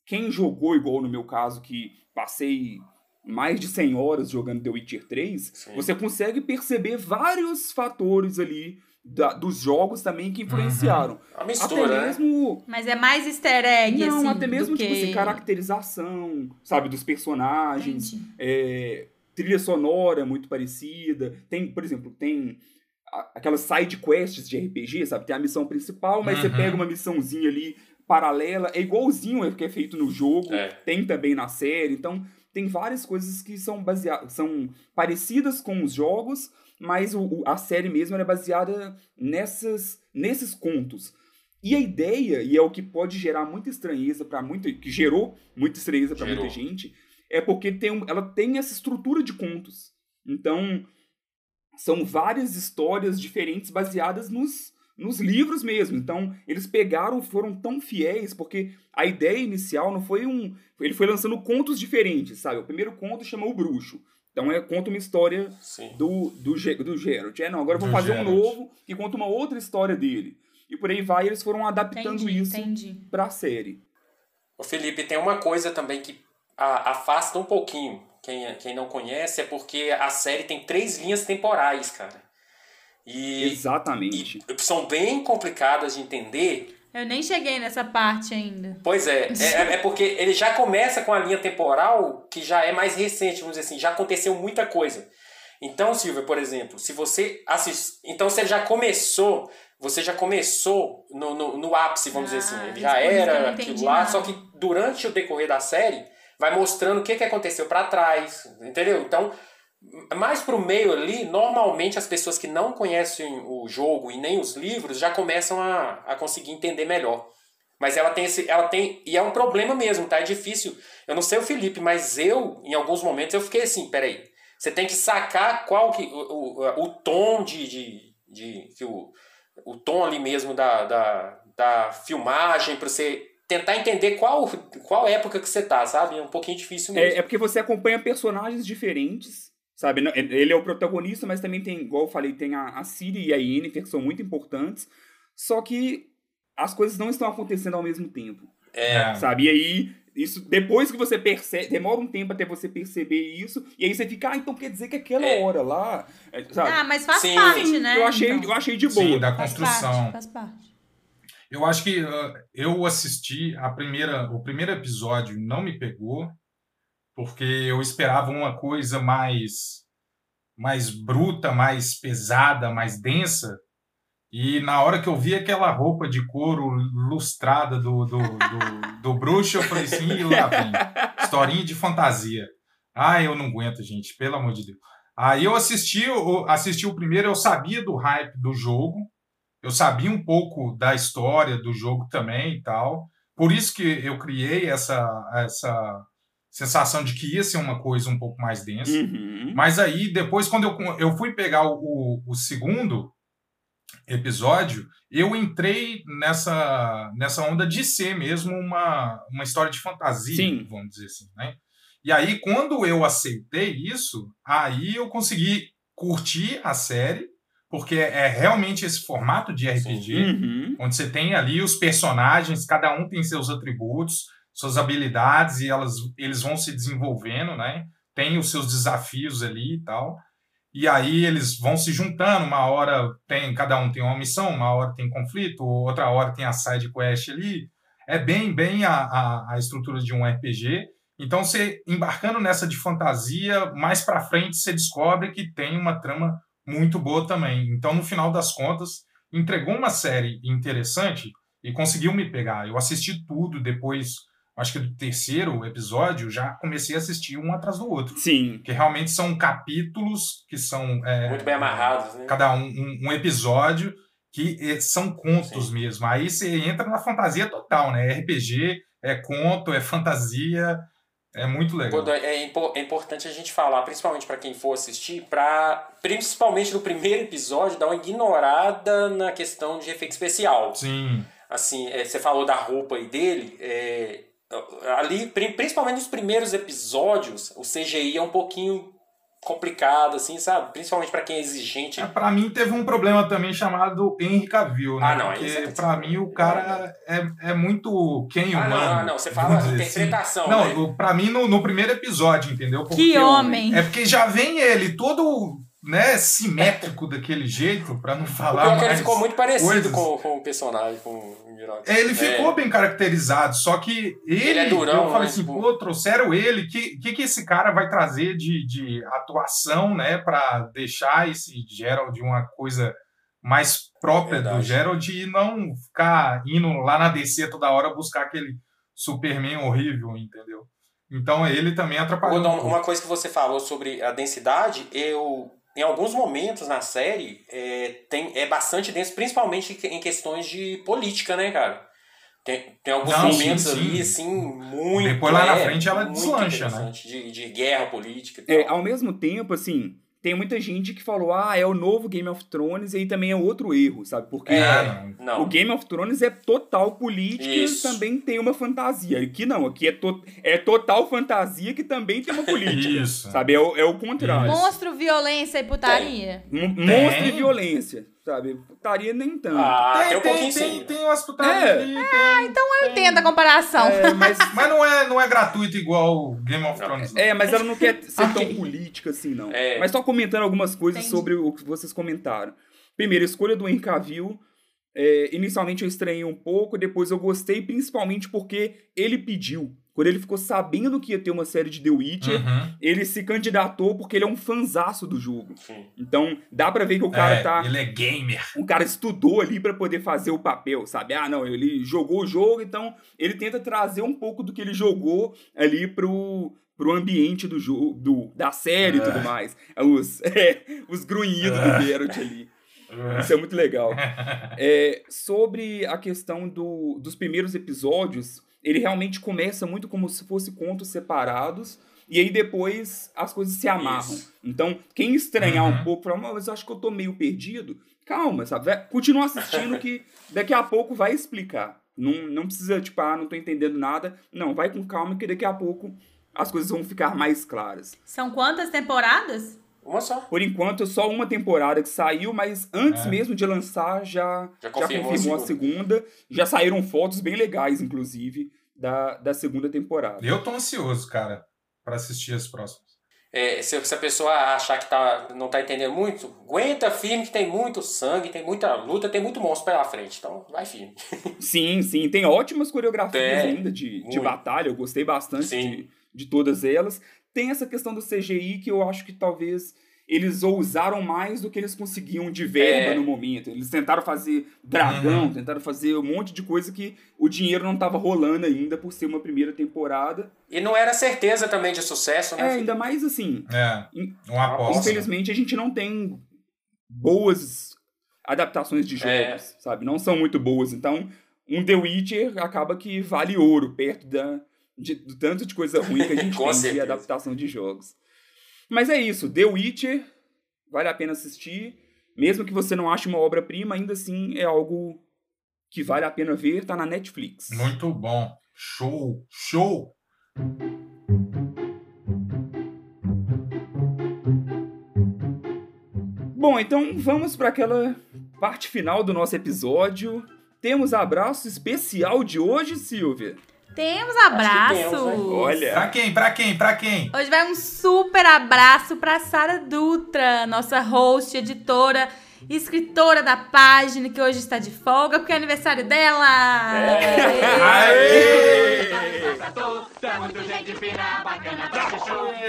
quem jogou igual no meu caso, que passei mais de 100 horas jogando The Witcher 3, Sim. você consegue perceber vários fatores ali da- dos jogos também que influenciaram. A Até mistura, né? mesmo Mas é mais easter egg, não, assim, até mesmo tipo que... assim, caracterização, sabe, dos personagens, é, trilha sonora muito parecida. Tem, por exemplo, tem a- aquelas side quests de RPG, sabe? Tem a missão principal, mas você Uhum. pega uma missãozinha ali paralela, é igualzinho ao que é feito no jogo, É. tem também na série. Então, tem várias coisas que são baseadas, são parecidas com os jogos, mas o, o- a série mesmo é baseada nessas, nesses contos. E a ideia, e é o que pode gerar muita estranheza para muita, que gerou muita estranheza para muita gente, é porque tem, ela tem essa estrutura de contos. Então, são várias histórias diferentes baseadas nos, nos livros mesmo. Então, eles pegaram, foram tão fiéis, porque a ideia inicial não foi um. Ele foi lançando contos diferentes, sabe? O primeiro conto chama O Bruxo. Então, é, conta uma história Sim. do, do, do Geralt. É, não, agora eu vou Do fazer um Geralt. novo que conta uma outra história dele. E por aí vai, eles foram adaptando Entendi, isso entendi. pra série. Ô Felipe, tem uma coisa também que a- afasta um pouquinho quem, quem não conhece, é porque a série tem três linhas temporais, cara. E, Exatamente. e são bem complicadas de entender. Eu nem cheguei nessa parte ainda. Pois é, é, é porque ele já começa com a linha temporal que já é mais recente, vamos dizer assim, já aconteceu muita coisa. Então, Silvia, por exemplo, se você assist... Então, se ele já começou, você já começou no, no, no ápice, vamos dizer Ah, assim. Ele isso já era aquilo lá, nada. só que durante o decorrer da série, vai mostrando o que, que aconteceu pra trás, entendeu? Então, mais pro meio ali, normalmente as pessoas que não conhecem o jogo e nem os livros já começam a, a conseguir entender melhor. Mas ela tem esse. Ela tem. E é um problema mesmo, tá? É difícil. Eu não sei o Felipe, mas eu, em alguns momentos, eu fiquei assim, peraí. Você tem que sacar qual que. O, o, o tom de. de, de que o, o tom ali mesmo da, da, da filmagem, pra você tentar entender qual, qual época que você tá, sabe? É um pouquinho difícil mesmo. É, é porque você acompanha personagens diferentes, sabe? Ele é o protagonista, mas também tem, igual eu falei, tem a, a Ciri e a Yennefer, que são muito importantes. Só que as coisas não estão acontecendo ao mesmo tempo, É. sabe? E aí, isso, depois que você percebe, demora um tempo até você perceber isso, e aí você fica, ah, então quer dizer que aquela É. hora lá, é, sabe? Ah, mas faz Sim. parte, né? eu, achei, Então, eu achei de boa. Sim, da faz construção. parte, faz parte. Eu acho que uh, eu assisti a primeira, o primeiro episódio não me pegou porque eu esperava uma coisa mais mais bruta, mais pesada, mais densa. E na hora que eu vi aquela roupa de couro lustrada do, do, do, do bruxo, eu falei assim, "Ih, lá vem. Historinha de fantasia. Ah, eu não aguento, gente, pelo amor de Deus. Aí eu assisti, o- assisti o primeiro, eu sabia do hype do jogo, eu sabia um pouco da história do jogo também e tal. Por isso que eu criei essa, essa sensação de que ia ser uma coisa um pouco mais densa. Uhum. Mas aí, depois, quando eu, eu fui pegar o, o, o segundo episódio, eu entrei nessa, nessa onda de ser mesmo uma, uma história de fantasia, Sim. vamos dizer assim, né? E aí, quando eu aceitei isso, aí eu consegui curtir a série, porque é realmente esse formato de RPG Uhum. onde você tem ali os personagens, cada um tem seus atributos, suas habilidades e elas, eles vão se desenvolvendo, né? Tem os seus desafios ali e tal. E aí eles vão se juntando, uma hora tem, cada um tem uma missão, uma hora tem conflito, outra hora tem a side quest ali. É bem, bem a, a, a estrutura de um RPG. Então, você embarcando nessa de fantasia, mais pra frente você descobre que tem uma trama muito boa também. Então, no final das contas, entregou uma série interessante e conseguiu me pegar. Eu assisti tudo depois, acho que do terceiro episódio, já comecei a assistir um atrás do outro. Sim. Porque realmente são capítulos que são. é, Muito bem amarrados, né? Cada um, um, um episódio que eh, são contos Sim. mesmo. Aí você entra na fantasia total, né? RPG, é conto, é fantasia. É muito legal. Quando é, impo- é importante a gente falar, principalmente para quem for assistir, para principalmente no primeiro episódio dar uma ignorada na questão de efeito especial. Sim. Assim, é, você falou da roupa aí dele, é, ali, pri- principalmente nos primeiros episódios, o CGI é um pouquinho complicado, assim, sabe? Principalmente pra quem é exigente. É, pra mim teve um problema também chamado Henry Cavill, né? Ah, não, Porque tá pra mim o cara é, é muito quem Ah, humano. não, não, não, você fala dizer interpretação, Não, né? pra mim no, no primeiro episódio, entendeu? Porque Que homem! É porque já vem ele todo, né, simétrico daquele jeito, pra não O falar pior é que ele mais ficou muito parecido coisas. com, com o personagem, com o Minox. É, Ele ficou bem caracterizado, só que ele, Ele é durão, eu falei né, assim, tipo- pô, trouxeram ele, que, que que esse cara vai trazer de, de atuação, né, pra deixar esse Gerald uma coisa mais própria do Verdade. Gerald e não ficar indo lá na DC toda hora buscar aquele Superman horrível, entendeu? Então ele também atrapalhou. um uma coisa que você falou sobre a densidade, eu em alguns momentos na série é, tem, é bastante denso, principalmente em questões de política, né, cara? Tem, tem alguns Não, sim, momentos sim. ali, assim, muito. Depois lá na é, frente ela deslancha, né? De, de guerra política. e É, tal. ao mesmo tempo, assim, tem muita gente que falou, ah, é o novo Game of Thrones, e aí também é outro erro, sabe? Porque É, não. não. o Game of Thrones é total política Isso. e também tem uma fantasia. Aqui não, aqui é, to é total fantasia que também tem uma política. Isso. Sabe? É o, é o contrário. Monstro, violência e putaria. M- Monstro e violência, sabe? Putaria nem tanto. Ah, tem, Tem, um pouquinho tem, sim. tem umas putadas É. ali, tem- Então eu entendo a comparação. É, mas, Mas não é, não é gratuito igual o Game of. Thrones. não. é, mas ela não quer ser Ok. tão política assim, não. É. Mas só comentando algumas coisas Entendi. sobre o que vocês comentaram. Primeiro, a escolha do Henry Cavill. é, inicialmente eu estranhei um pouco, depois eu gostei, principalmente porque ele pediu. Quando ele ficou sabendo que ia ter uma série de The Witcher, Uhum. ele se candidatou porque ele é um fanzaço do jogo. Sim. Então, dá pra ver que o cara É, tá. Ele é gamer. O cara estudou ali pra poder fazer o papel, sabe? Ah, não, ele jogou o jogo, então ele tenta trazer um pouco do que ele jogou ali pro, pro ambiente do jogo, do, da série e tudo mais. É, Os, é, os grunhidos do Geralt ali. Isso é muito legal. É, sobre a questão do, dos primeiros episódios, ele realmente começa muito como se fosse contos separados. E aí depois as coisas se amarram. Isso. Então, quem estranhar Uhum. um pouco, fala, "Mas eu acho que eu tô meio perdido. Calma, sabe? Vai- Continua assistindo que daqui a pouco vai explicar. Não, não precisa, tipo, ah, não tô entendendo nada. Não, vai com calma que daqui a pouco as coisas vão ficar mais claras. São quantas temporadas? Uma só. Por enquanto, é só uma temporada que saiu, mas antes É. mesmo de lançar, já, Já já confirmou confirmou, a a segunda. Já saíram fotos bem legais, inclusive, da, da segunda temporada. Eu tô ansioso, cara, pra assistir as próximas. É, se, se a pessoa achar que tá, não tá entendendo muito, aguenta firme que tem muito sangue, tem muita luta, tem muito monstro pela frente. Então, vai firme. Sim, sim. Tem ótimas coreografias Tem, ainda de, de batalha. Eu gostei bastante Sim. de, de todas elas. Tem essa questão do CGI que eu acho que talvez eles ousaram mais do que eles conseguiam de verba É. no momento. Eles tentaram fazer dragão, Uhum. tentaram fazer um monte de coisa que o dinheiro não estava rolando ainda por ser uma primeira temporada. E não era certeza também de sucesso, né? É, filho? ainda mais assim, É, uma aposta. Infelizmente, a gente não tem boas adaptações de jogos, É. sabe? Não são muito boas. Então, um The Witcher acaba que vale ouro perto da, de, do tanto de coisa ruim que a gente tem de certeza. adaptação de jogos. Mas é isso. The Witcher, vale a pena assistir. Mesmo que você não ache uma obra-prima, ainda assim é algo que vale a pena ver. Tá na Netflix. Muito bom. Show, show. Bom, então vamos para aquela parte final do nosso episódio. Temos abraço especial de hoje, Silvia. Temos que abraços. temos, né? Olha. Pra quem? Pra quem? Pra quem? Hoje vai um super abraço pra Sara Dutra, nossa host, editora, escritora da página, que hoje está de folga porque é aniversário dela. É. Aê!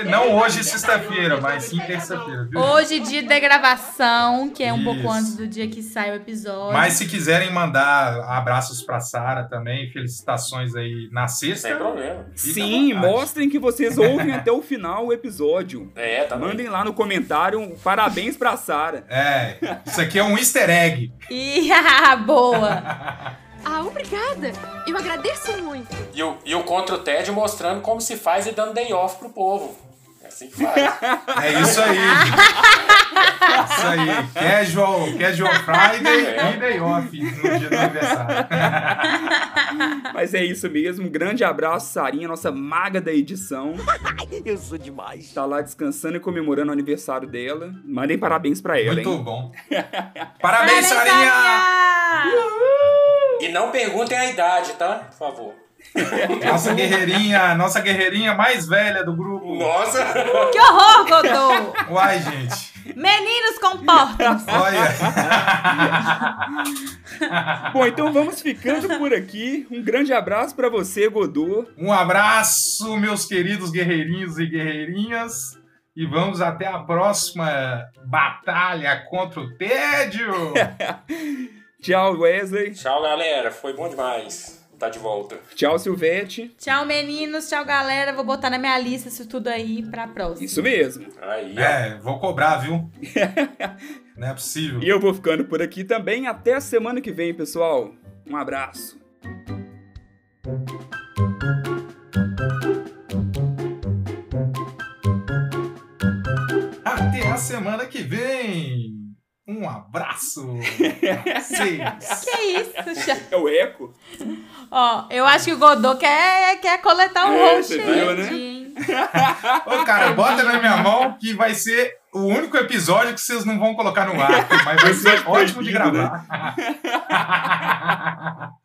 Não hoje, sexta-feira, mas sim terça-feira, viu? Hoje, dia da gravação, que é um pouco Isso. antes do dia que sai o episódio. Mas se quiserem mandar abraços pra Sara também, felicitações aí na sexta. Sem problema. Sim, vontade. mostrem que vocês ouvem até o final o episódio. É, tá Mandem lá no comentário um parabéns pra Sara. É, isso aqui é um easter egg. Ih, boa. Ah, obrigada! Eu agradeço muito! E o, e o Contra o Ted mostrando como se faz e dando day off pro povo. É assim que faz. É isso aí. isso aí. Casual, casual Friday É. e day off no dia do aniversário. Mas é isso mesmo. Um grande abraço, Sarinha, nossa maga da edição. Eu sou demais. Tá lá descansando e comemorando o aniversário dela. Mandem parabéns pra ela, Muito hein? bom. Parabéns, Sarinha! Sarinha! E não perguntem a idade, tá? Por favor. Nossa guerreirinha, nossa guerreirinha mais velha do grupo. Nossa! Que horror, Godô! Uai, gente. Meninos, comportem-se. Olha. Bom, então vamos ficando por aqui. Um grande abraço pra você, Godô. Um abraço, meus queridos guerreirinhos e guerreirinhas. E vamos até a próxima batalha contra o tédio. Tchau, Wesley. Tchau, galera. Foi bom demais. Tá de volta. Tchau, Silvete. Tchau, meninos. Tchau, galera. Vou botar na minha lista isso tudo aí pra próxima. Isso mesmo. Aí. É, vou cobrar, viu? Não é possível. E eu vou ficando por aqui também. Até a semana que vem, pessoal. Um abraço. Até a semana que vem. Um abraço. Vocês. Que isso, Cha- É o eco? Ó, eu acho que o Godô quer, quer coletar um É, viu, né? Ô, cara, bota na minha mão que vai ser o único episódio que vocês não vão colocar no ar. Mas vai ser ótimo de né? gravar.